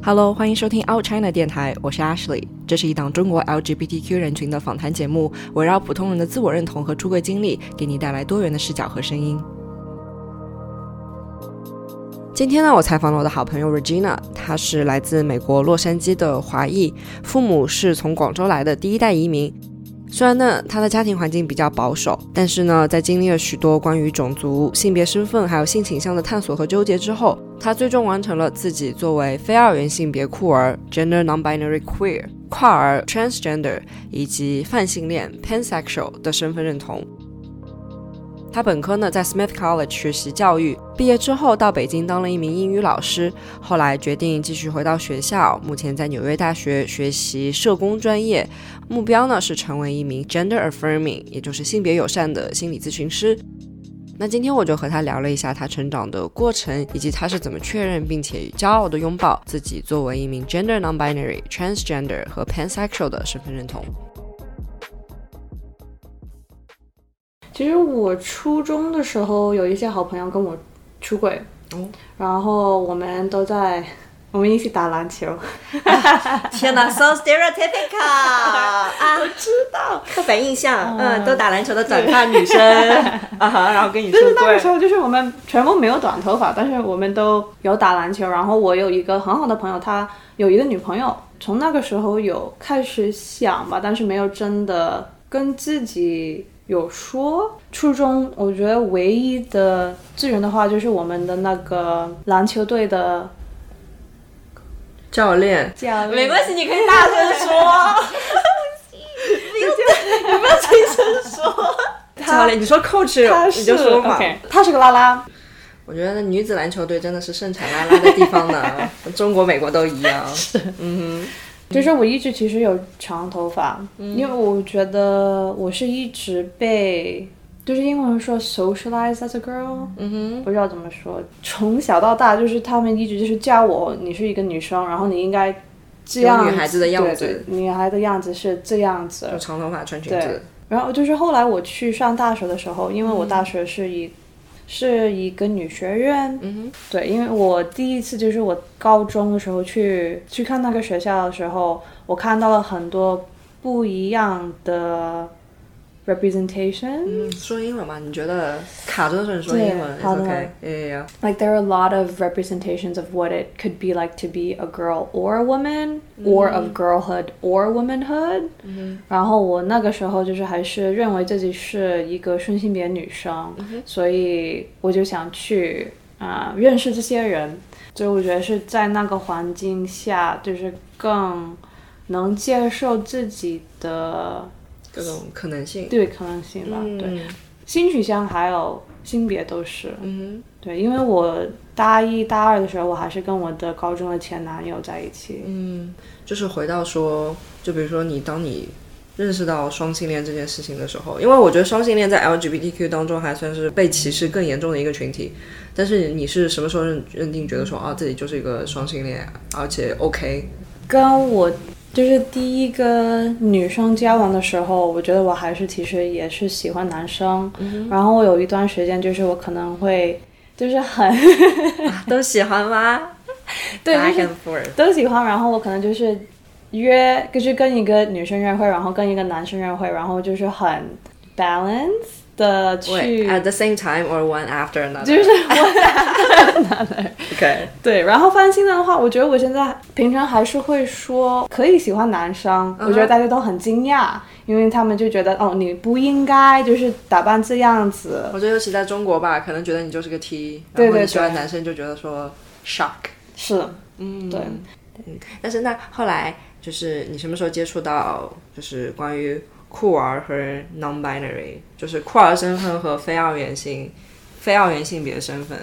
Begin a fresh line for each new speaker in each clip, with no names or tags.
Hello，欢迎收听 Out China 电台，我是 Ashley。这是一档中国 LGBTQ 人群的访谈节目，围绕普通人的自我认同和出柜经历，给你带来多元的视角和声音。今天呢，我采访了我的好朋友 Regina，她是来自美国洛杉矶的华裔，父母是从广州来的第一代移民。虽然呢，他的家庭环境比较保守，但是呢，在经历了许多关于种族、性别身份还有性倾向的探索和纠结之后，他最终完成了自己作为非二元性别酷儿 （gender non-binary queer）、跨儿 （transgender） 以及泛性恋 （pansexual） 的身份认同。他本科呢在 Smith College 学习教育，毕业之后到北京当了一名英语老师，后来决定继续回到学校，目前在纽约大学学习社工专业，目标呢是成为一名 gender affirming，也就是性别友善的心理咨询师。那今天我就和他聊了一下他成长的过程，以及他是怎么确认并且骄傲的拥抱自己作为一名 gender non-binary、transgender 和 pansexual 的身份认同。
其实我初中的时候有一些好朋友跟我出轨，
哦，
然后我们都在我们一起打篮球。
天哪，so stereotypical 啊！
我知道，
刻板印象，嗯，都打篮球的短发女生 啊哈，然后跟你出
就是那个时，候，就是我们全部没有短头发，但是我们都有打篮球。然后我有一个很好的朋友，他有一个女朋友，从那个时候有开始想吧，但是没有真的跟自己有说。初中我觉得唯一的资源的话，就是我们的那个篮球队的
教练，
教练。
没关系，你可以大声说，不要不要轻声说。
教练，你说 coach 你就说嘛。
他是个拉拉，
我觉得女子篮球队真的是盛产拉拉的地方呢，中国、美国都一样。嗯
就是我一直其实有长头发，因为我觉得我是一直被，就是英文说 socialized as a girl，嗯
哼，嗯
不知道怎么说，从小到大就是他们一直就是教我，你是一个女生，然后你应该这样
有女孩子的样子
对对，女孩的样子是这样子
哼，，就长头发穿裙子。
然后就是后来我去上大学的时候，因为我大学是一、是一个女学院，
嗯
对，因为我第一次就是我高中的时候去去看那个学校的时候，我看到了很多不一样的 representation。
嗯，说英文嘛？你觉得卡着的时候你说英文
对好的
OK？yeah, yeah.
Like there are a lot of representations of what it could be like to be a girl or a woman, or of girlhood or womanhood. 然后我那个时候就是还是认为自己是一个顺性别女生，所以我就想去啊、认识这些人。所以我觉得是在那个环境下，就是更能接受自己的
各种可能性。
对可能性吧。对，
嗯
性取向还有性别都是。
嗯
对，因为我大一大二的时候，我还是跟我的高中的前男友在一起。
嗯，就是回到说，就比如说你当你认识到双性恋这件事情的时候，因为我觉得双性恋在 LGBTQ 当中还算是被歧视更严重的一个群体。但是你是什么时候认认定觉得说啊自己就是一个双性恋，而且 OK？
跟我就是第一个女生交往的时候，我觉得我还是其实也是喜欢男生。然后我有一段时间，就是我可能会就是很
都喜欢吗？
对，就
Back
是都喜欢。然后我可能就是约，就是跟一个女生约会，然后跟一个男生约会，然后就是很 balance 的去
Wait, at the same time or one after another？
就是 我
OK，
对，然后翻新的话，我觉得我现在平常还是会说可以喜欢男生，我觉得大家都很惊讶，因为他们就觉得哦，你不应该就是打扮这样子。
我觉得尤其在中国吧，可能觉得你就是个 T，然后你喜欢男生就觉得说 shock。
是，
嗯，
对。
但是那后来就是你什么时候接触到就是关于酷儿和 non-binary，就是酷儿身份和非二元性、非二元性别身份。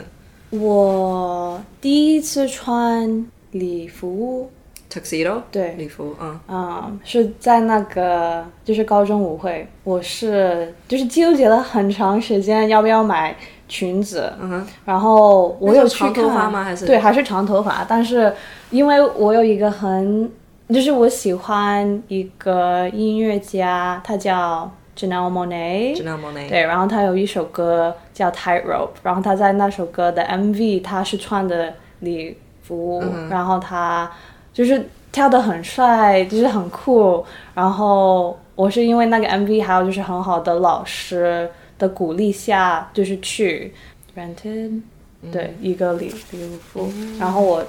我第一次穿礼服
，tuxedo？
对。
礼服，嗯。
嗯，是在那个就是高中舞会，我是就是纠结了很长时间要不要买裙子，
嗯哼，
然后我有
长头发吗？还是？
对，还是长头发？但是因为我有一个很，就是我喜欢一个音乐家，他叫 Janelle Monet。
Janelle Monae
对，然后他有一首歌叫《Tightrope》，然后他在那首歌的 MV，他是穿的礼服，然后他就是跳的很帅，就是很酷。然后我是因为那个 MV，还有就是很好的老师的鼓励下，就是去 rented 对一个礼礼服，然后我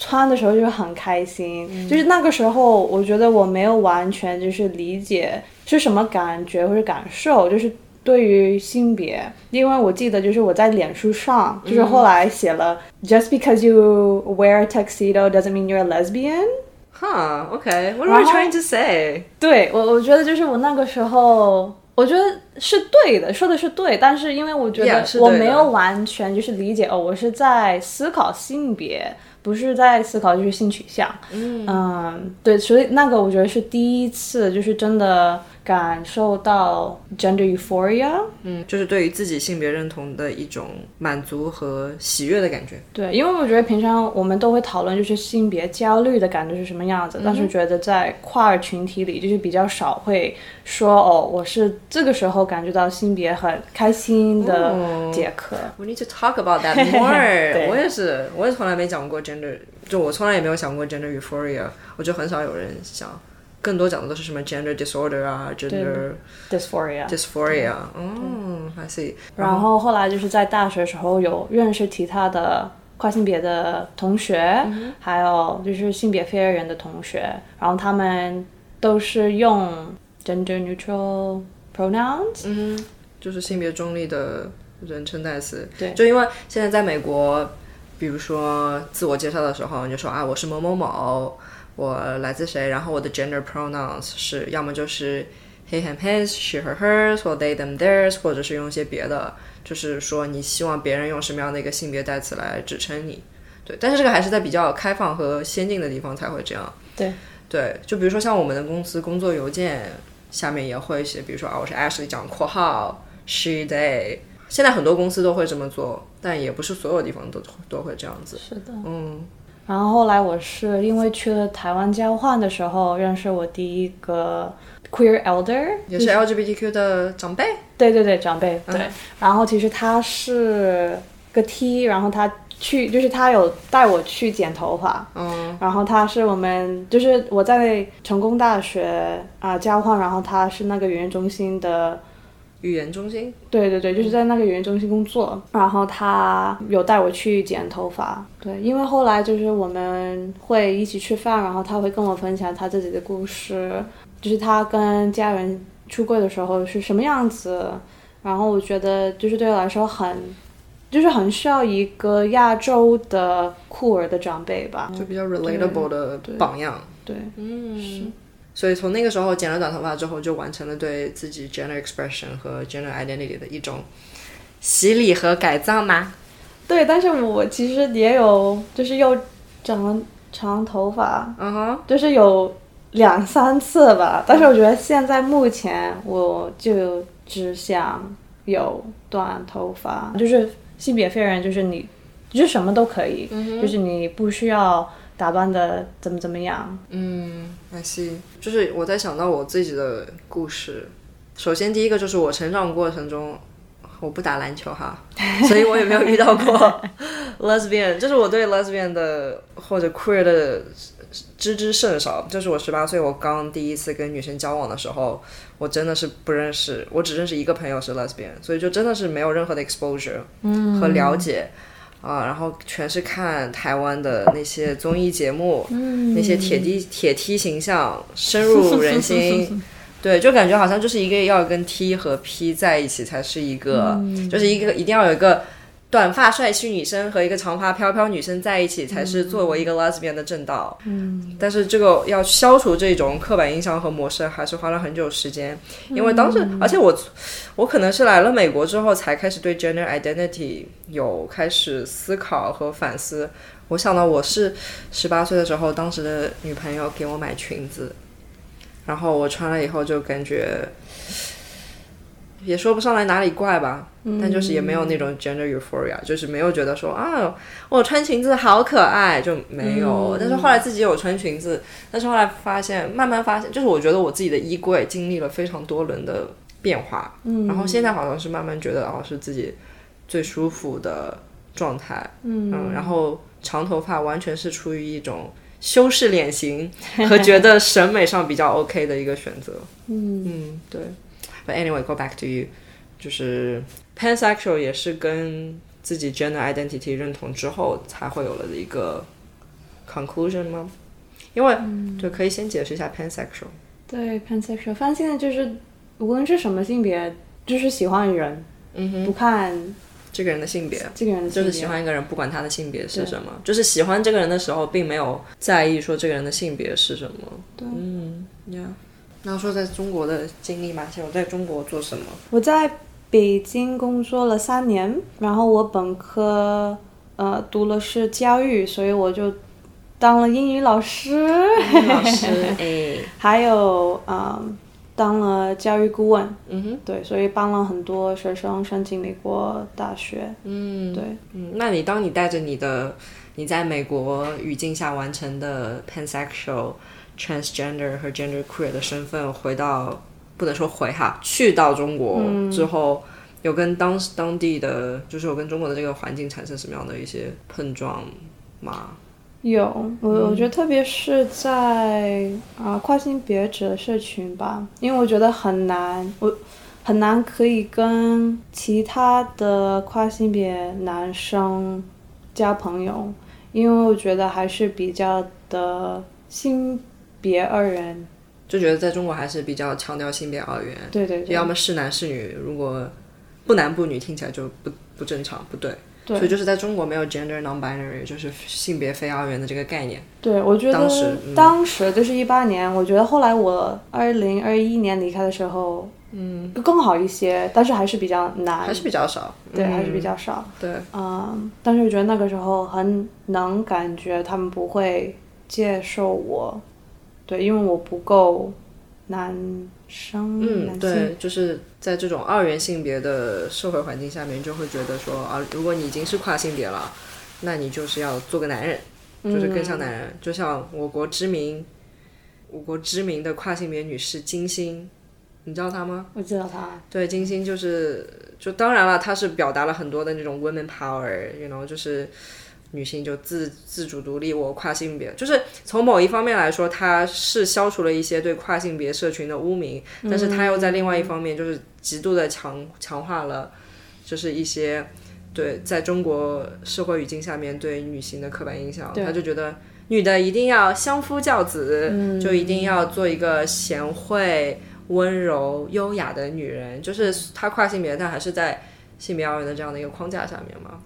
穿的时候就是很开心。就是那个时候，我觉得我没有完全就是理解是什么感觉或者感受，就是。对于性别，因为我记得就是我在脸书上，就是后来写了，just because you wear a tuxedo doesn't mean you're a lesbian。
哈，OK，What are you trying to say？
对我，我觉得就是我那个时候，我觉得是对的，说的是对，但是因为我觉得我没有完全就是理解哦，我是在思考性别。不是在思考就是性取向，嗯，对，所以那个我觉得是第一次，就是真的感受到 gender euphoria，
嗯，就是对于自己性别认同的一种满足和喜悦的感觉。
对，因为我觉得平常我们都会讨论就是性别焦虑的感觉是什么样子，但是觉得在跨儿群体里就是比较少会说哦，我是这个时候感觉到性别很开心的节课。
We need to talk about that more。我也是，我也从来没讲过。gender 就我从来也没有想过 gender euphoria，我觉得很少有人想，更多讲的都是什么 gender disorder 啊，gender
dysphoria
dysphoria，嗯，I see。
然后后来就是在大学时候有认识其他的跨性别的同学，还有就是性别非二元的同学，然后他们都是用 gender neutral pronouns，
嗯，就是性别中立的人称代词。
对，
就因为现在在美国。比如说自我介绍的时候，你就说啊，我是某某某，我来自谁，然后我的 gender pronouns 是要么就是 he him his，she her hers，或 they them theirs，或者是用一些别的，就是说你希望别人用什么样的一个性别代词来指称你。对，但是这个还是在比较开放和先进的地方才会这样。
对，
对，就比如说像我们的公司工作邮件下面也会写，比如说啊，我是 Ashley，讲括号 she they。现在很多公司都会这么做，但也不是所有地方都都会这样子。
是的，
嗯。
然后后来我是因为去了台湾交换的时候，认识我第一个 queer elder，
也是 LGBTQ 的长辈。
对对对，长辈。对。然后其实他是个 T，然后他去就是他有带我去剪头发。
嗯。
然后他是我们就是我在成功大学啊交换，然后他是那个语言中心的。
语言中心，
对对对，就是在那个语言中心工作，然后他有带我去剪头发，对，因为后来就是我们会一起吃饭，然后他会跟我分享他自己的故事，就是他跟家人出柜的时候是什么样子，然后我觉得就是对我来说很，就是很需要一个亚洲的酷儿的长辈吧，
就比较。relatable 的榜样，
对，
嗯，是。所以从那个时候剪了短头发之后，就完成了对自己 gender expression 和 gender identity 的一种洗礼和改造吗？
对，但是我其实也有，就是又长了长头发，
嗯哼，
就是有两三次吧。但是我觉得现在目前我就只想有短头发，就是性别非人，就是你，就是什么都可以，就是你不需要。打扮的怎么怎么样？
嗯，I see，就是我在想到我自己的故事。首先，第一个就是我成长过程中，我不打篮球哈，所以我也没有遇到过 lesbian，就是我对 lesbian 的或者 queer 的知之甚少。就是我十八岁，我刚第一次跟女生交往的时候，我真的是不认识，我只认识一个朋友是 lesbian，所以就真的是没有任何的 exposure 和了解。啊，然后全是看台湾的那些综艺节目，那些铁梯铁梯形象深入人心，对，就感觉好像就是一个要跟 T 和 P 在一起才是一个，就是一个一定要有一个。短发帅气女生和一个长发飘飘女生在一起，才是作为一个 lesbian 的正道。
嗯，
但是这个要消除这种刻板印象和模式，还是花了很久时间。因为当时，而且我，我可能是来了美国之后，才开始对 gender identity 有开始思考和反思。我想到我是十八岁的时候，当时的女朋友给我买裙子，然后我穿了以后就感觉。也说不上来哪里怪吧，但就是也没有那种 gender euphoria，就是没有觉得说啊，我穿裙子好可爱，就没有。但是后来自己有穿裙子，但是后来发现，慢慢发现，就是我觉得我自己的衣柜经历了非常多轮的变化，然后现在好像是慢慢觉得哦，是自己最舒服的状态，嗯，然后。长头发完全是出于一种修饰脸型和觉得审美上比较 OK 的一个选择。嗯嗯，对。But anyway, go back to you，就是 pansexual 也是跟自己 gender identity 认同之后才会有了的一个 conclusion 吗？因为、对，可以先解释一下 pansexual。
对 pansexual，反正现在就是无论是什么性别，就是喜欢人，
嗯哼，
不看
这个人的性别。
这个人的。
就是喜欢一个人，不管他的性别是什么，就是喜欢这个人的时候，并没有在意说这个人的性别是什么。
对
嗯呀。那说在中国的经历嘛，像我在中国做什么？
我在北京工作了三年，然后我本科呃读的是教育，所以我就当了英语老师，
老师，哎，
还有嗯当了教育顾问。
嗯哼，
对，所以帮了很多学生申请美国大学。
嗯，
对，
嗯，那你当你带着你的你在美国语境下完成的 pansexual、transgender 和 gender queer 的身份回到，不能说回哈，去到中国之后，有跟当当地的，就是有跟中国的这个环境产生什么样的一些碰撞吗？
有，我我觉得特别是在啊、跨性别者社群吧，因为我觉得很难，我很难可以跟其他的跨性别男生交朋友，因为我觉得还是比较的性别二元。
就觉得在中国还是比较强调性别二元，
对对对，
要么是男是女，如果不男不女听起来就不不正常，不对。
对
所以就是在中国没有 gender non-binary，就是性别非二元的这个概念。
对，我觉得
当时嗯
当时就是一八年，我觉得后来我二零二一年离开的时候，嗯，更好一些，但是还是比较难，
还是比较少。
对，
嗯
还是比较少。
对，
嗯，但是我觉得那个时候很能感觉他们不会接受我，对，因为我不够男生，
嗯，对，就是在这种二元性别的社会环境下面，就会觉得说啊，如果你已经是跨性别了，那你就是要做个男人，就是更像男人。就像我国知名，我国知名的跨性别女士金星，你知道她吗？
我知道她，
对，金星就是，就当然了，她是表达了很多的那种 women power，you know，就是女性就自自主独立，我跨性别，就是从某一方面来说，它是消除了一些对跨性别社群的污名，但是它又在另外一方面就是极度的强强化了，就是一些对在中国社会语境下面对女性的刻板印象，他就觉得。女的一定要相夫教子，就一定要做一个贤惠、温柔、优雅的女人，就是她跨性别，但还是在性别二元的这样的一个框架下面嘛。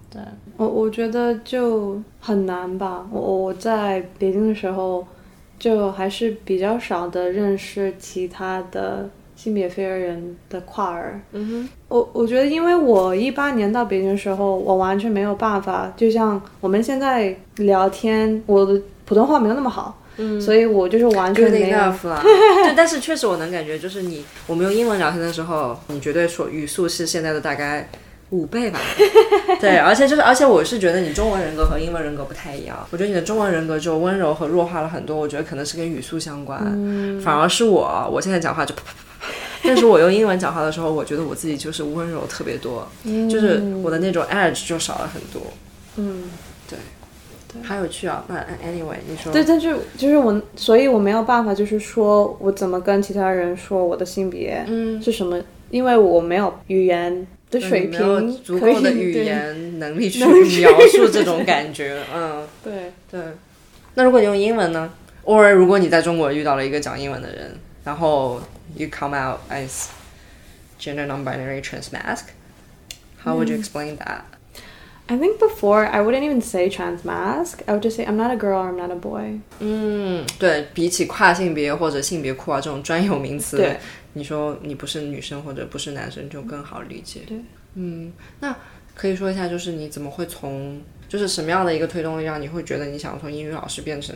我我觉得就很难吧。我我在北京的时候，就还是比较少的认识其他的性别非二元的跨儿。
嗯哼，
我我觉得，因为我一八年到北京的时候，我完全没有办法，就像我们现在聊天，我的普通话没有那么好，嗯，所以我就是完全没有。
啦。对，但是确实我能感觉，就是你我们用英文聊天的时候，你绝对说语速是现在的大概。五倍吧，对，而且就是，而且我是觉得你中文人格和英文人格不太一样。我觉得你的中文人格就温柔和弱化了很多，我觉得可能是跟语速相关。反而是我，我现在讲话就啪啪啪啪，但是我用英文讲话的时候，我觉得我自己就是温柔特别多，就是我的那种 edge 就少了很多。
嗯，对
好有趣啊！那 anyway，你说
对，但是就是我，所以我没有办法，就是说我怎么跟其他人说我的性别
嗯
是什么，因为我没有语言的水平
足够的语言能力去描述这种感觉。嗯，
对。
对。那如果你用英文呢？or 如果你在中国遇到了一个讲英文的人，然后 you come out as gender non-binary trans mask，how would you explain
that？I think before I wouldn't even say trans mask. I would just say I'm not a girl or I'm not a boy.
嗯，对比起跨性别或者性别酷啊这种专有名词，
对，
你说你不是女生或者不是男生就更好理解。
对，
嗯，那可以说一下，就是你怎么会从，就是什么样的一个推动力让你会觉得你想从英语老师变成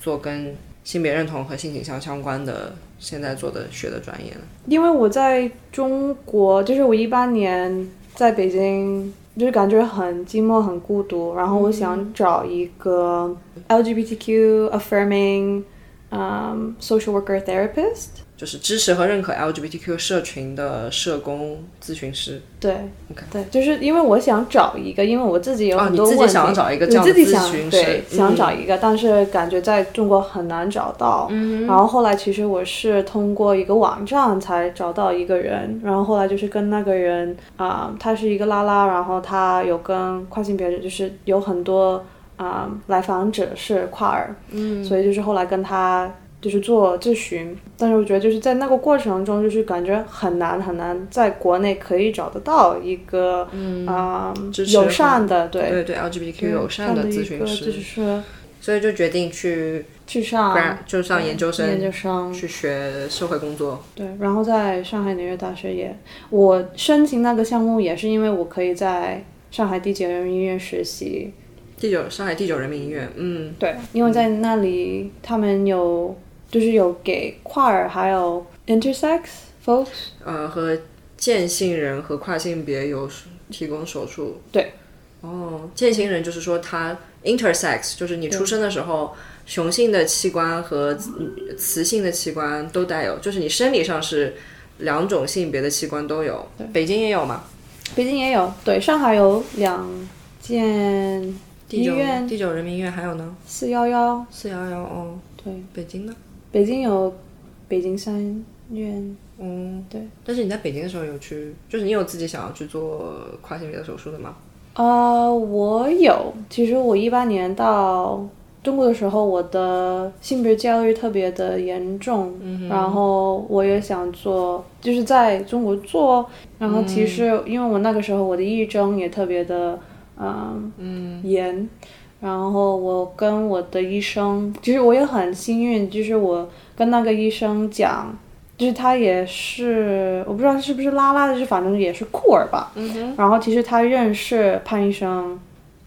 做跟性别认同和性倾向相关的现在做的学的专业呢？
因为我在中国，就是我一八年在北京，就是感觉很寂寞、很孤独，然后我想找一个 LGBTQ affirming um, social worker therapist，
就是支持和认可 LGBTQ 社群的社工咨询师。
对
OK
对，就是因为我想找一个，因为我自己有
哦你自己
很多问题，
想要找一个这样的咨
自己想
询师
对，想
嗯
找一个，但是感觉在中国很难找到。
嗯
然后后来其实我是通过一个网站才找到一个人，然后后来就是跟那个人啊、他是一个拉拉，然后他有跟跨性别就是有很多啊、来访者是跨儿，嗯，所以就是后来跟他就是做咨询，但是我觉得就是在那个过程中，就是感觉很难很难在国内可以找得到一个嗯啊、友善的对
对对 LGBTQ 友善的咨询师所以就决定去
去上
就上研究生，
研究生
去学社会工作。
对，然后在上海纽约大学也，我申请那个项目也是因为我可以在上海第九人民医院实习。
第九上海第九人民医院，嗯，
对，因为在那里他们有就是有给跨儿还有 intersex folks
呃，和渐性人和跨性别有提供手术。
对。
哦，渐性人就是说他 intersex，就是你出生的时候，雄性的器官和雌雌性的器官都带有，就是你生理上是两种性别的器官都有。北京也有吗？
北京也有，对，上海有两间医院，
第九人民医院还有呢？
四幺幺，
四幺幺哦，
对，
北京呢？
北京有北京三院，
嗯，
对。
但是你在北京的时候有去，就是你有自己想要去做跨性别的手术的吗？
呃，我有。其实我一八年到中国的时候，我的性别焦虑特别的严重，然后我也想做，就是在中国做。然后其实因为我那个时候我的抑郁症也特别的，嗯嗯严。然后我跟我的医生，其实我也很幸运，就是我跟那个医生讲，就是他也是，我不知道是不是拉拉的，就是反正也是酷儿吧。嗯哼。然后其实他认识潘医生，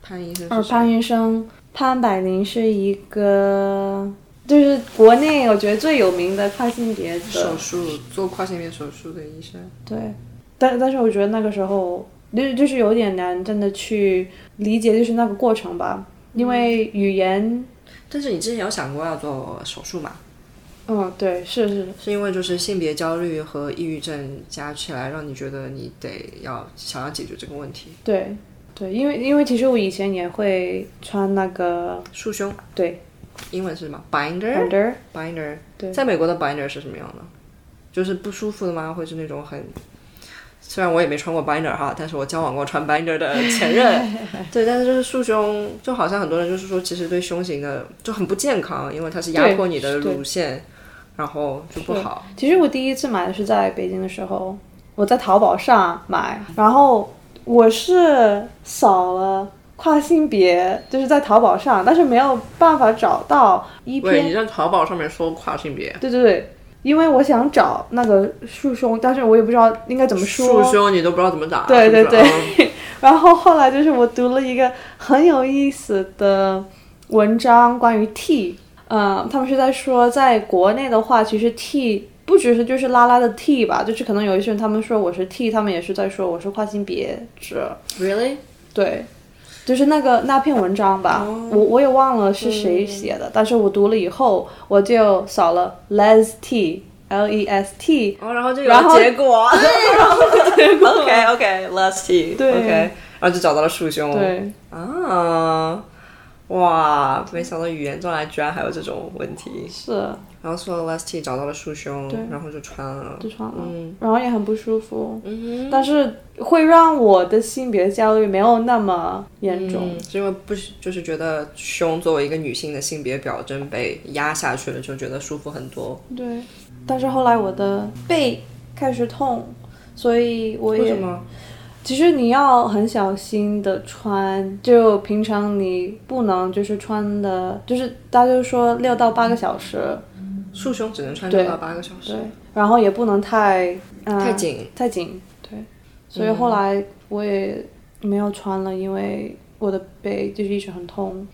潘医生
呃，
是谁？
潘医生，潘柏林是一个，就是国内我觉得最有名的跨性别的
手术做跨性别手术的医生。
对，但但是我觉得那个时候就是就是有点难，真的去理解就是那个过程吧，因为语言，
但是你之前有想过要做手术吗？
嗯，对，是是，
是因为就是性别焦虑和抑郁症加起来，让你觉得你得要想要解决这个问题。
对对，因为因为其实我以前也会穿那个
束胸，
对
英文是什么？binder，binder，binder。
对
在美国的 binder 是什么样的？就是不舒服的吗？会是那种很……虽然我也没穿过 binder 哈，但是我交往过穿 binder 的前任。对，但是就是束胸，就好像很多人就是说，其实对胸型的就很不健康，因为它是压迫你的乳腺，然后就不好。
其实我第一次买的是在北京的时候，我在淘宝上买，然后我是扫了跨性别，就是在淘宝上，但是没有办法找到一，篇。
你在淘宝上面说跨性别，
对对对，因为我想找那个束胸，但是我也不知道应该怎么说。
束胸你都不知道怎么打，
对对对，然后后来就是我读了一个很有意思的文章，关于 T，嗯，他们是在说，在国内的话，其实 T 不只是就是拉拉的 T 吧，就是可能有一些人他们说我是 T，他们也是在说我是跨性别者
，Really？
对。就是那个那篇文章吧，我我也忘了是谁写的，但是我读了以后，我就扫了 les t，l e s t，
哦，然后就有结果，对，然后结果。OK OK，last T，
对。
OK，然后就找到了束胸，
对，
啊，哇，没想到语言中来居然还有这种问题。
是
然后做了 last T，找到了束胸，然后就穿了，
就穿了，
嗯。
然后也很不舒服，
嗯
但是会让我的性别焦虑没有那么严重。
因为不就是觉得胸作为一个女性的性别表征被压下去了，就觉得舒服很多。
对，但是后来我的背开始痛，所以我也
为什么？
其实你要很小心的穿，就平常你不能就是穿的，就是大家就说六到八个小时，
束胸只能穿
对
六到八个小时
对，，然后也不能太、呃、
太紧。
太紧，对，所以后来我也没有穿了，因为我的背就是一直很痛。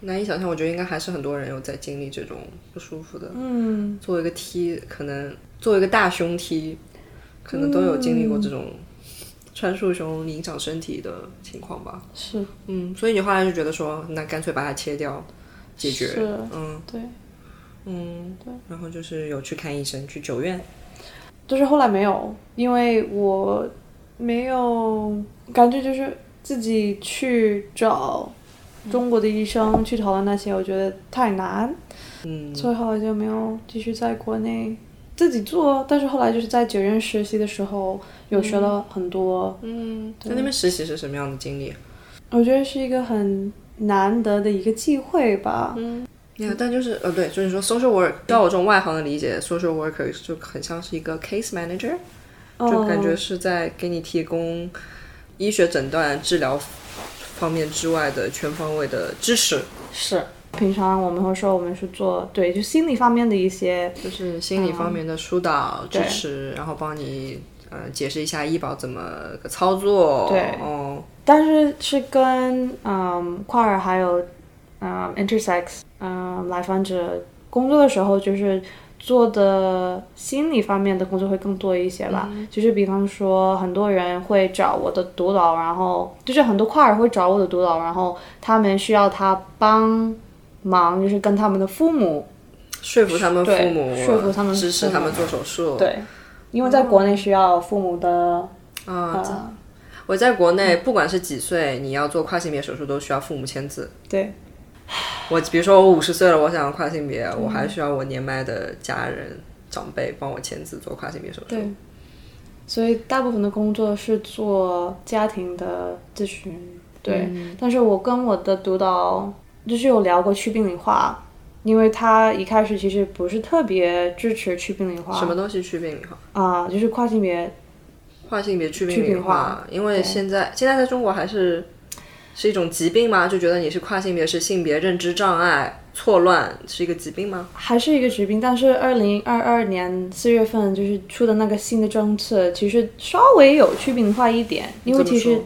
难以想象，我觉得应该还是很多人有在经历这种不舒服的。
嗯，
作为一个 T，可能作为一个大胸 T，可能都有经历过这种穿束胸影响身体的情况吧。
是
嗯，所以你后来就觉得说，那干脆把它切掉，解决。
是，
嗯，
对。
嗯，对。然后就是有去看医生，去九院。
就是后来没有，因为我没有感觉，就是自己去找中国的医生去讨论那些，我觉得太难。
嗯，
所以后来就没有继续在国内自己做。但是后来就是在九院实习的时候，有学了很多。
嗯，在那边实习是什么样的经历？
我觉得是一个很难得的一个机会吧。
嗯。呀，但就是呃，对，就是说 social work，照我这种外行的理解，social worker 就很像是一个 case manager，就感觉是在给你提供医学诊断、治疗方面之外的全方位的支持。
是，平常我们会说我们是做对，就心理方面的一些，
就是心理方面的疏导支持，然后帮你呃解释一下医保怎么个操作。
对，
哦，
但是是跟嗯跨尔还有。嗯，intersex，嗯，来访者工作的时候，就是做的心理方面的工作会更多一些吧。就是比方说，很多人会找我的督导，然后就是很多跨人会找我的督导，然后他们需要他帮忙，就是跟他们的父母
说服他们父母，
说服他们
支持他们做手术。
对，因为在国内需要父母的
啊。我在国内，不管是几岁，你要做跨性别手术，都需要父母签字。
对。
我比如说我五十岁了，我想要跨性别，我还需要我年迈的家人长辈帮我签字做跨性别手术。
对，所以大部分的工作是做家庭的咨询。对，但是我跟我的督导就是有聊过去病理化，因为他一开始其实不是特别支持去病理化。
什么东西去病理化？
啊，就是跨性别，
跨性别去病理化，因为现在现在在中国还是。是一种疾病吗？就觉得你是跨性别是性别认知障碍错乱是一个疾病吗？
还是一个疾病？但是二零二二年四月份就是出的那个新的政策，其实稍微有去病化一点，因为其实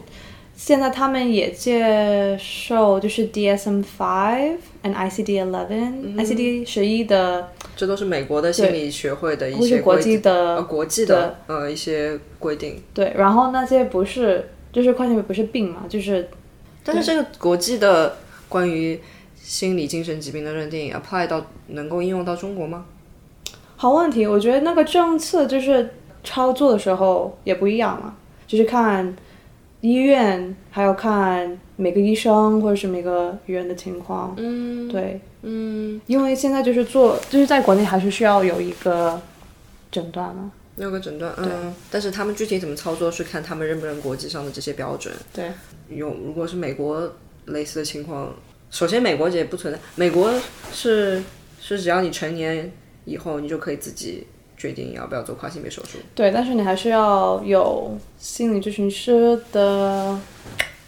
现在他们也接受就是 DSM five and ICD eleven，ICD 十一的，
这都是美国的心理学会的一些
国际的
国际的呃一些规定。
对，然后那些不是就是跨性别不是病嘛，就是。
但是这个国际的关于心理精神疾病的认定 apply 到能够应用到中国吗？
好问题，我觉得那个政策就是操作的时候也不一样嘛，就是看医院，还有看每个医生或者是每个人的情况。
嗯，
对，
嗯，
因为现在就是做，就是在国内还是需要有一个诊断嘛。
有个诊断，嗯，但是他们具体怎么操作是看他们认不认国际上的这些标准。
对，
有如果是美国类似的情况，首先美国也不存在，美国是是只要你成年以后，你就可以自己决定要不要做跨性别手术。
对，但是你还是要有心理咨询师的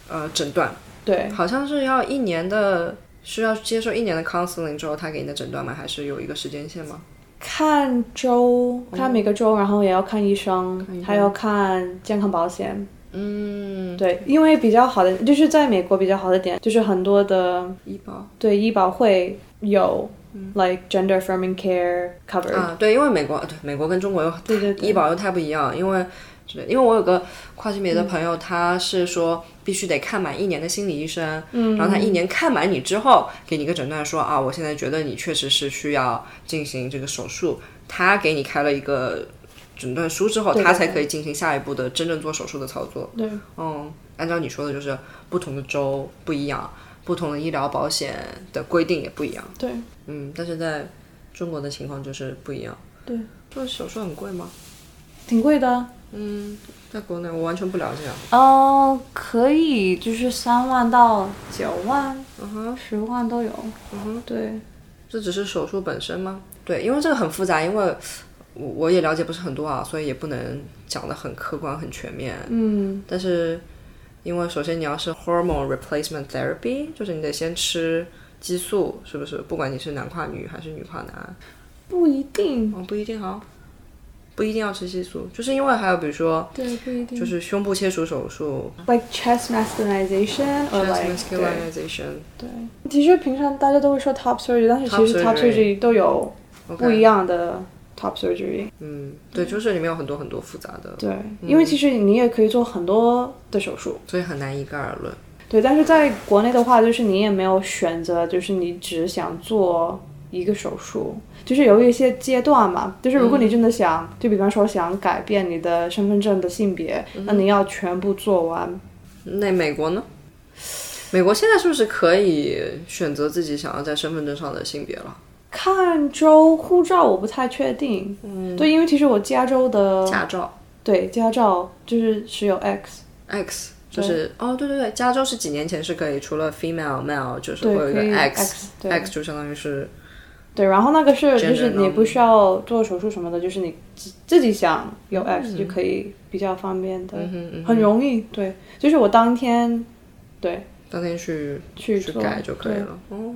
呃诊断。
对，
好像是要一年的，需要接受一年的 counseling 之后，他给你的诊断吗？还是有一个时间线吗？
看周，看每个周，然后也要看医生，还要看健康保险。
嗯，
对，因为比较好的就是在美国比较好的点，就是很多的
医保，
对医保会有 like gender affirming care cover。
啊，对，因为美国对美国跟中国又
对对
医保又太不一样，因为。对，因为我有个跨性别的朋友，他是说必须得看满一年的心理医生，
嗯，
然后他一年看满你之后，给你一个诊断，说啊，我现在觉得你确实是需要进行这个手术，他给你开了一个诊断书之后，他才可以进行下一步的真正做手术的操作。
对，
嗯，按照你说的，就是不同的州不一样，不同的医疗保险的规定也不一样。
对，
嗯，但是在中国的情况就是不一样。
对，
做手术很贵吗？
挺贵的。
嗯，在国内我完全不了解。
哦，可以，就是三万到九万，
嗯哼，
十万都有。
嗯哼，
对，
这只是手术本身吗？对，因为这个很复杂，因为我我也了解不是很多啊，所以也不能讲的很客观、很全面。
嗯，
但是因为首先你要是 hormone replacement therapy，就是你得先吃激素，是不是？不管你是男跨女还是女跨男，
不一定。
哦，不一定哈。不一定要吃激素，就是因为还有比如说，
对，不一定，
就是胸部切除手术
，like chest masculinization，chest
masculinization，
对，其实平常大家都会说 top surgery，但是其实 top surgery 都有不一样的 top surgery。
嗯，对，就是里面有很多很多复杂的。
对，因为其实你也可以做很多的手术，
所以很难一概而论。
对，但是在国内的话，就是你也没有选择，就是你只想做一个手术，就是有一些阶段嘛。就是如果你真的想，就比方说想改变你的身份证的性别，那你要全部做完。
那美国呢？美国现在是不是可以选择自己想要在身份证上的性别了？
看州护照我不太确定。嗯，对，因为其实我加州的
驾照，
对驾照就是是有 X。
X 就是哦，对对对，加州是几年前是可以，除了 female male 就是会有一个
对可以
X
X，对
X 就相当于是
对，然后那个是就是你不需要做手术什么的，就是你自自己想有 X 就可以比较方便的，很容易。对，就是我当天对
当天去
去
去改就可以了。哦，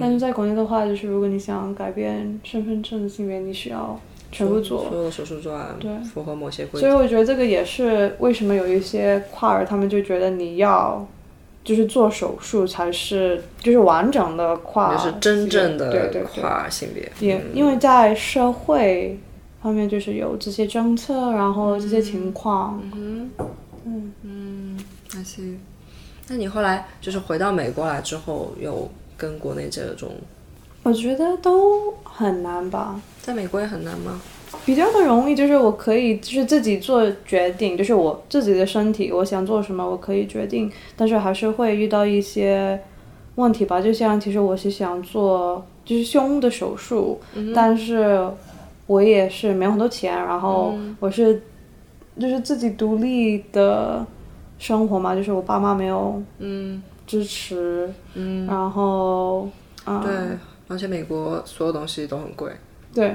但是在国内的话，就是如果你想改变身份证的性别，你需要全部做。
所有的手术做完，
对
符合某些规
所以。我觉得这个也是为什么有一些跨儿他们就觉得你要就是做手术才是就是完整的跨，
就是真正的
对对
跨性别，
也因为在社会方面就是有这些政策，然后这些情况，嗯嗯嗯，
那行。那你后来就是回到美国来之后，有跟国内这种，
我觉得都很难吧。
在美国也很难吗？
比较的容易就是我可以就是自己做决定，就是我自己的身体，我想做什么我可以决定，但是还是会遇到一些问题吧。就像其实我是想做就是胸的手术，但是我也是没有很多钱，然后我是就是自己独立的生活嘛，就是我爸妈没有
嗯。
支持，嗯，然后啊、
对，而且美国所有东西都很贵，
对。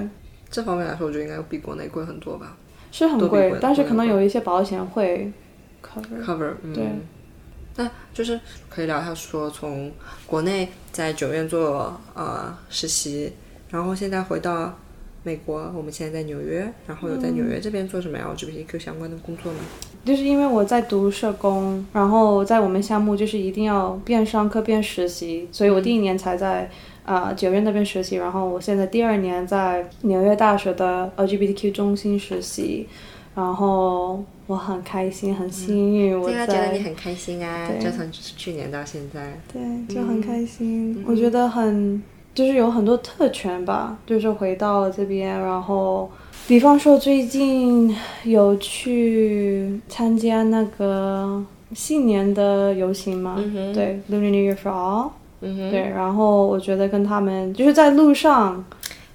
这方面来说，我觉得应该比国内贵很多吧。
是很贵但是可能有一些保险会 cover。
cover，嗯，
对。
那就是可以聊一下，说从国内在九院做呃实习，然后现在回到美国，我们现在在纽约，然后有在纽约这边做什么 LGBTQ 相关的工作吗？
就是因为我在读社工，然后在我们项目就是一定要边上课边实习，所以我第一年才在啊、呃九院那边实习，然后我现在第二年在纽约大学的 LGBTQ 中心实习，然后我很开心，很幸运，我
觉得你很开心啊，
对
就从去年到现在，
对，就很开心。我觉得很就是有很多特权吧，就是回到了这边，然后比方说最近有去参加那个新年的游行嘛，对，Lunar New Year for All，、
嗯
对，然后我觉得跟他们就是在路上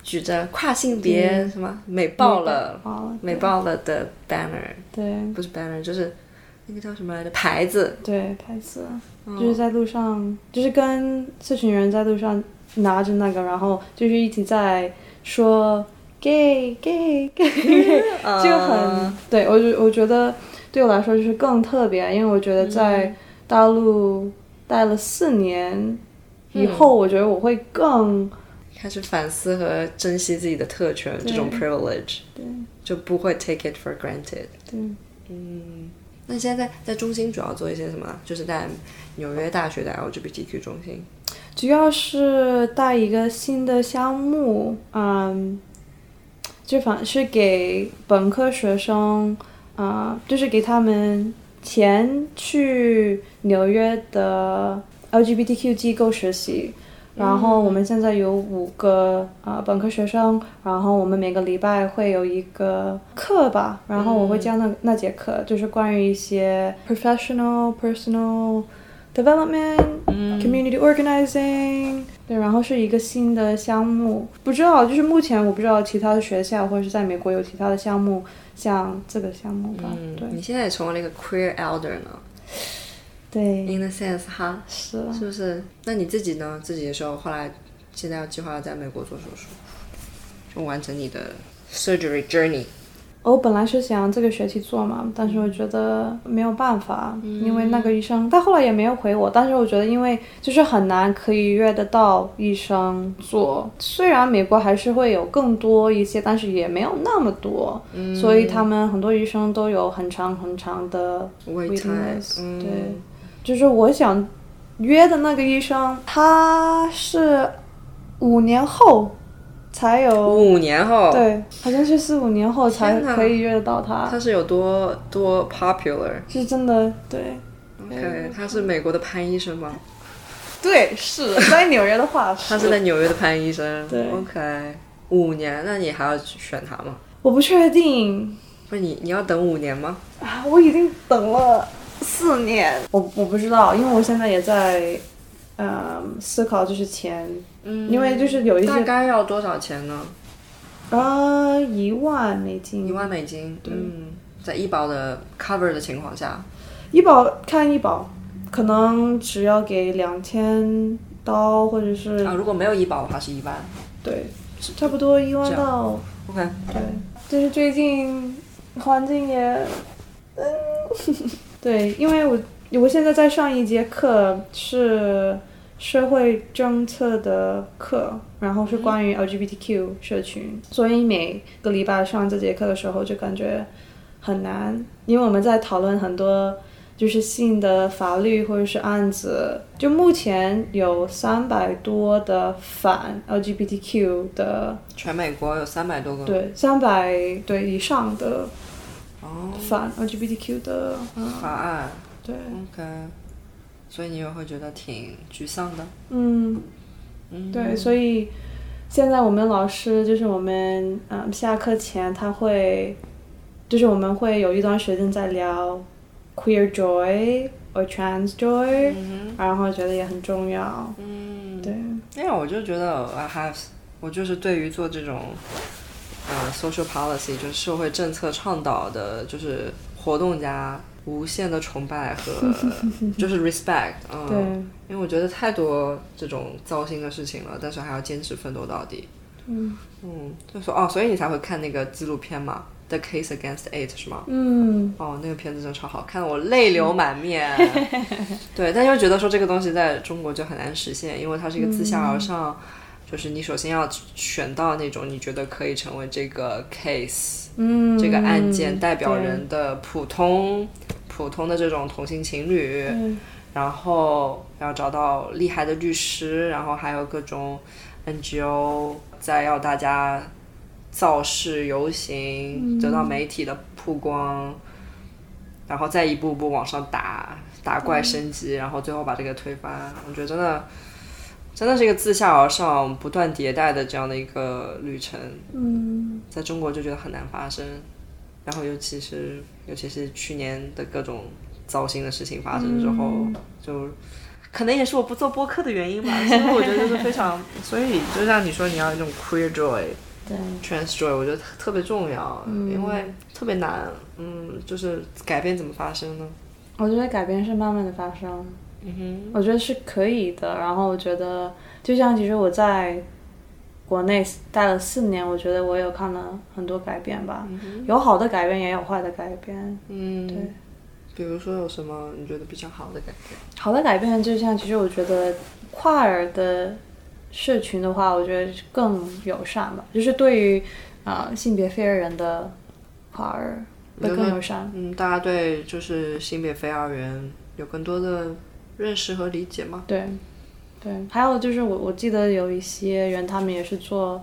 举着跨性别什么美爆了
啊，
美爆了的 banner，
对。
不是 banner，就是那个叫什么来着？牌子，
对牌子，就是在路上，就是跟这群人在路上拿着那个，然后就是一起在说 gay gay gay，就很对我觉我觉得对我来说就是更特别，因为我觉得在大陆待了四年以后，我觉得我会更
开始反思和珍惜自己的特权，这种 privilege，就不会 take it for granted。
对。
那现在在在中心主要做一些什么？就是在纽约大学的 LGBTQ 中心。
主要是带一个新的项目，嗯，就反是给本科学生，啊、就是给他们钱去纽约的 LGBTQ 机构实习。然后我们现在有五个啊、呃本科学生，然后我们每个礼拜会有一个课吧，然后我会教那、那节课，就是关于一些 professional personal development、community organizing，对，然后是一个新的项目，不知道就是目前我不知道其他的学校或者是在美国有其他的项目像这个项目吧，对。
你现在也成为了一个 queer elder 呢
对
，，in the sense 哈，
是。
是不是？那你自己呢？自己的时候，后来现在要计划要在美国做手术，就完成你的 surgery journey。
我本来是想这个学期做嘛，但是我觉得没有办法，因为那个医生他后来也没有回我。但是我觉得，因为就是很难可以约得到医生做，虽然美国还是会有更多一些，但是也没有那么多，所以他们很多医生都有很长很长的
Wait
waiting
嗯
对，就是我想约的那个医生，他是五年后才有。
五年后，
对，好像是四五年后才
天哪
可以约得到他，
他是有多多 popular？
是真的对。
OK，他是美国的潘医生吗？
对，是在纽约的话，
他是在纽约的潘医生。
对
，OK，五年，那你还要选他吗？
我不确定
不是你，你要等五年吗？
啊，我已经等了四年，我我不知道，因为我现在也在，嗯，思考就是钱，
嗯
因为就是有一
大概要多少钱呢？
啊一万美金，
一万美金。嗯，在医保的 cover 的情况下，
医保看医保，可能只要给两千刀，或者是、
啊，如果没有医保的话是一万。
对，差不多一万到
OK，
对，就是最近环境也，嗯，对，因为我我现在在上一节课是社会政策的课，然后是关于 LGBTQ 社群，所以每个礼拜上这节课的时候就感觉很难，因为我们在讨论很多。就是性的法律或者是案子，就目前有三百多的反 LGBTQ 的
全美国有三百多个。
对，三百对以上的
哦，
反 LGBTQ 的，嗯，
法案。
对
，OK，所以你也会觉得挺沮丧的。
嗯，
嗯，
对，所以现在我们老师就是我们嗯下课前他会，就是我们会有一段时间在聊 queer joy 或 trans joy，、然后觉得也很重要，
嗯，
对，
因为我就觉得 I have，我就是对于做这种，呃，social policy，就是社会政策倡导的，就是活动家无限的崇拜和 就是 respect，嗯，
对，
因为我觉得太多这种糟心的事情了，但是还要坚持奋斗到底。
嗯
嗯，就说哦，所以你才会看那个纪录片嘛，《The Case Against Eight》是吗？
嗯，
哦，那个片子真的超好看，我泪流满面。对，但又觉得说这个东西在中国就很难实现，因为它是一个自下而上，就是你首先要选到那种你觉得可以成为这个 case、
嗯，
这个案件代表人的普通普通的这种同性情侣，
嗯
然后要找到厉害的律师，然后还有各种 NGO，再要大家造势游行，得到媒体的曝光，然后再一步步往上打，打怪升级，然后最后把这个推翻。我觉得真的。真的是一个自下而上、不断迭代的这样的一个旅程，
嗯
在中国就觉得很难发生，然后尤其是尤其是去年的各种糟心的事情发生之后，就可能也是我不做播客的原因吧。所以我觉得就是非常，所以就像你说你要那种 queer joy、
对
，trans joy，我觉得特别重要，因为特别难。嗯，就是改变怎么发生呢？
我觉得改变是慢慢的发生。
嗯哼，
我觉得是可以的。然后我觉得，就像其实我在国内待了四年，我觉得我有看了很多改变吧，有好的改变，也有坏的改变。
嗯，
对，
比如说有什么你觉得比较好的改变？
好的改变就像其实我觉得跨儿的社群的话，我觉得更友善吧，就是对于啊、呃性别非二人的跨尔会更友善。
嗯，大家对就是性别非二元有更多的认识和理解吗？
对，对，还有就是我我记得有一些人，他们也是做，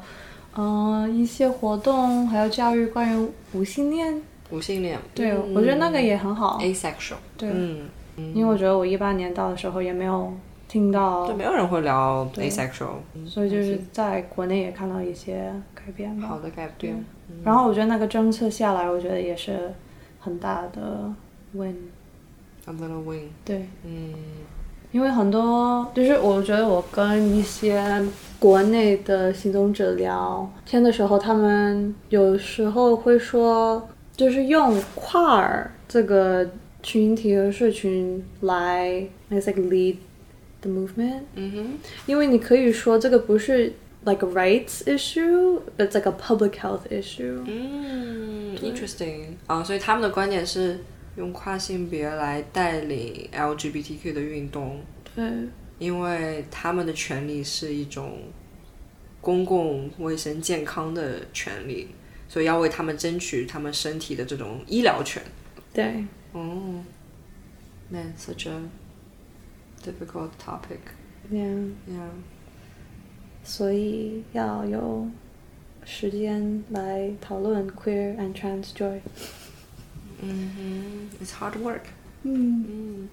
嗯、一些活动，还有教育关于无性恋。
无性恋，
对，
嗯
我觉得那个也很好。
asexual，
对，
嗯，
因为我觉得我一八年到的时候也没有听到
对，，没有人会聊 asexual，
所以就是在国内也看到一些改变吧。
好的改变。
然后我觉得那个政策下来，我觉得也是很大的 win。
A little wing，
对，
嗯
因为很多就是我觉得我跟一些国内的行动者聊天的时候，他们有时候会说，就是用跨尔这个群体和社群来，let's like lead the movement。
嗯哼，
因为你可以说这个不是 like a rights issue，it's like a public health issue。
嗯，interesting 啊，所以他们的观点是 用跨性别来带领 LGBTQ 的运动，
对，
因为他们的权利是一种公共卫生健康的权利，所以要为他们争取他们身体的这种医疗权。
对，
哦，Man, such a difficult topic.
yeah.
Yeah.
所以要有时间来讨论 queer and trans joy。
嗯哼，It's hard work.
嗯，
嗯，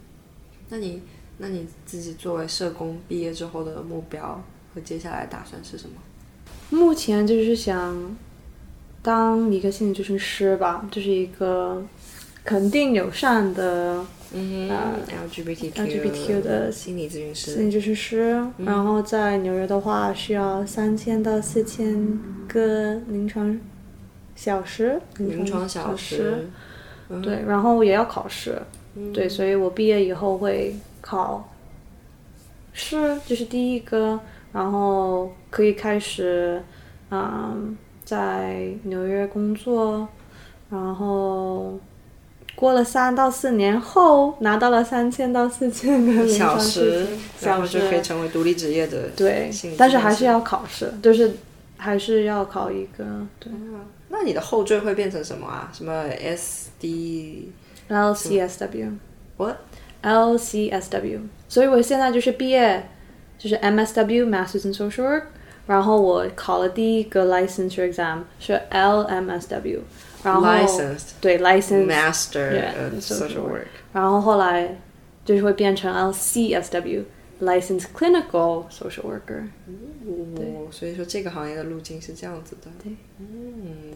那你那你自己作为社工毕业之后的目标和接下来打算是什么？
目前就是想当一个心理咨询师吧，就是一个肯定友善的
嗯
呃
LGBTQ
LGBTQ 的
心理咨询师。
心理咨询师。然后在纽约的话，需要三千到四千个临床小时，
临床
小
小时，嗯。
对，然后也要考试，对，所以我毕业以后会考。试，就是第一个，然后可以开始，嗯，在纽约工作，然后过了三到四年后，拿到了三千到四千个
小时，然后就可以成为独立职业的
对，但是还是要考试，就是还是要考一个对
那你的后缀会变成什么啊？什么 SD
LCSW。what？LCSW，所以我现在就是毕业，就是 MSW Masters in Social Work，然后我考了第一个 licensure exam 是 LMSW，然后对
license，Master
Yeah,
of
social
Work。
然后后来就是会变成 LCSW Licensed Clinical Social Worker，
哦，所以说这个行业的路径是这样子的。
对，
嗯，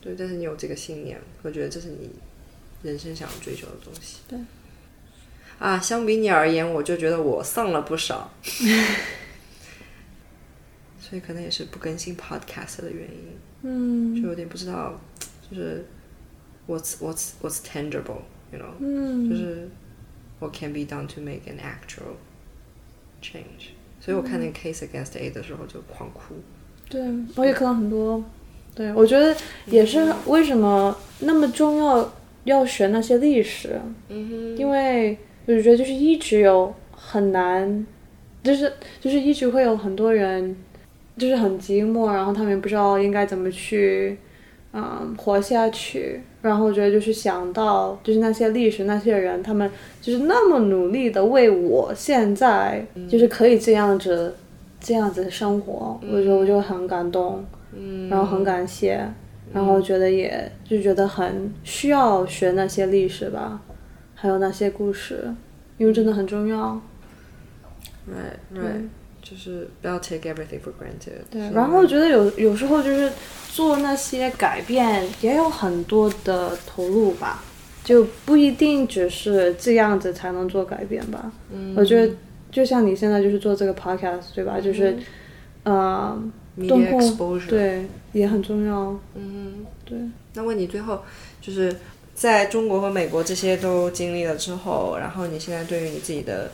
对，但是你有这个信念，我觉得这是你人生想追求的东西。
对。
啊，相比你而言，我就觉得我丧了不少，所以可能也是不更新 podcast 的原因，
嗯
就有点不知道，就是 what's what's what's tangible，you know，、
嗯，
就是 what can be done to make an actual change。所以我看那个 case against A 的时候就狂哭。
对，我也看了很多。对，我觉得也是为什么那么重要要学那些历史，
嗯
因为我觉得就是一直有很难，就是就是一直会有很多人就是很寂寞，然后他们也不知道应该怎么去嗯活下去。然后我觉得就是想到就是那些历史那些人，他们就是那么努力的为我现在就是可以这样子这样子生活，我觉得我就很感动，
嗯
然后很感谢，然后觉得也就觉得很需要学那些历史吧，还有那些故事，因为真的很重要。
Right, right，就是不要 take everything for granted。
对，然后我觉得有有时候就是做那些改变也有很多的投入吧，就不一定只是这样子才能做改变吧。
嗯
我觉得就像你现在就是做这个 podcast 对吧？就是，呃，动
media
控
exposure。
对也很重要。
嗯，
对，
那问你最后就是在中国和美国这些都经历了之后，然后你现在对于你自己的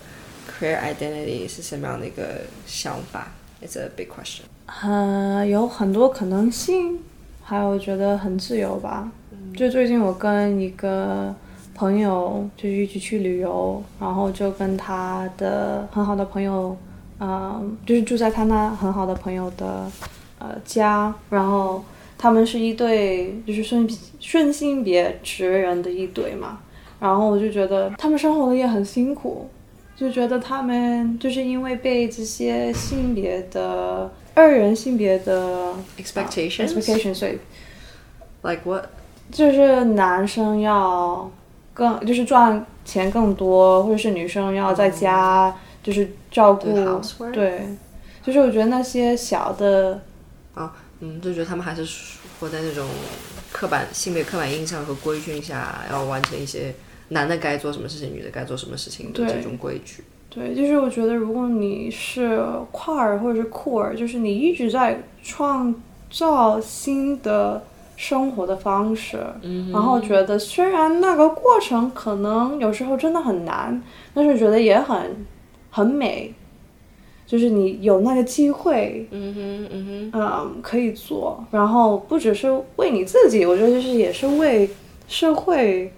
career identity 是什么样的一个想法？It's a big question。
呃，有很多可能性，还有觉得很自由吧。就最近我跟一个朋友就是一起去旅游，然后就跟他的很好的朋友，嗯、就是住在他那很好的朋友的呃家，然后他们是一对就是顺顺性别直人的一对嘛，然后我就觉得他们生活的也很辛苦，就觉得他们就是因为被这些性别的二人性别的
Expectations?
expectation，所以
Like what？
就是男生要更就是赚钱更多，或者是女生要在家就是照顾
housework？
对，就是我觉得那些小的啊
嗯，就觉得他们还是活在那种刻板性别刻板印象和规训下，要完成一些男的该做什么事情，女的该做什么事情的
对
这种规矩。
对，就是我觉得如果你是跨儿或者是酷儿，就是你一直在创造新的生活的方式，然后觉得虽然那个过程可能有时候真的很难，但是觉得也很很美，就是你有那个机会，
嗯哼，嗯哼。
嗯，可以做，然后不只是为你自己，我觉得就是也是为社会，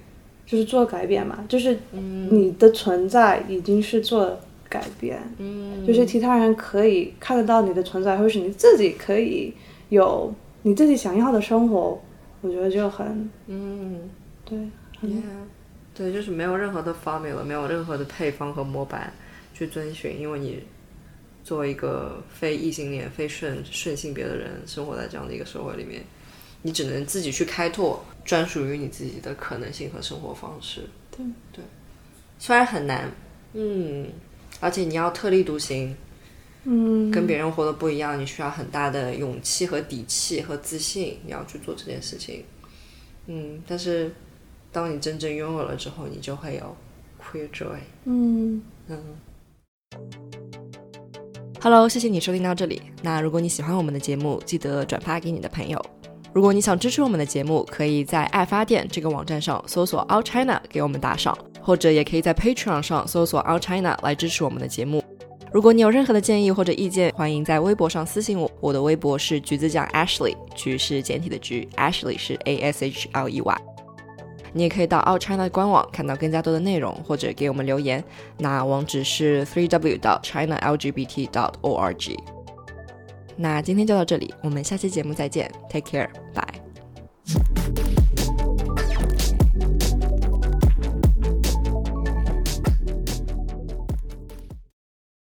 就是做改变嘛，就是你的存在已经是做改变，
嗯。
就是其他人可以看得到你的存在，或者是你自己可以有你自己想要的生活，我觉得就很
嗯
对
，，Yeah，对，就是没有任何的 formula，没有任何的配方和模板去遵循，因为你作为一个非异性恋、非顺顺性别的人，生活在这样的一个社会里面，你只能自己去开拓专属于你自己的可能性和生活方式。
对
对，虽然很难，
嗯，而且你要特立独行，
嗯，
跟别人活得不一样，你需要很大的勇气和底气和自信，你要去做这件事情。嗯，但是当你真正拥有了之后，你就会有 queer joy。
嗯
嗯。
Hello，谢谢你收听到这里。那如果你喜欢我们的节目，记得转发给你的朋友。如果你想支持我们的节目，可以在爱发电这个网站上搜索 Out China 给我们打赏，或者也可以在 Patreon 上搜索 Out China 来支持我们的节目。如果你有任何的建议或者意见，欢迎在微博上私信我。我的微博是橘子酱 Ashley，橘是简体的橘，Ashley 是 A S H L E Y。你也可以到 Out China 官网看到更加多的内容，或者给我们留言。那网址是 three w dot china lgbt dot org。那今天就到这里，我们下期节目再见，Take care，bye。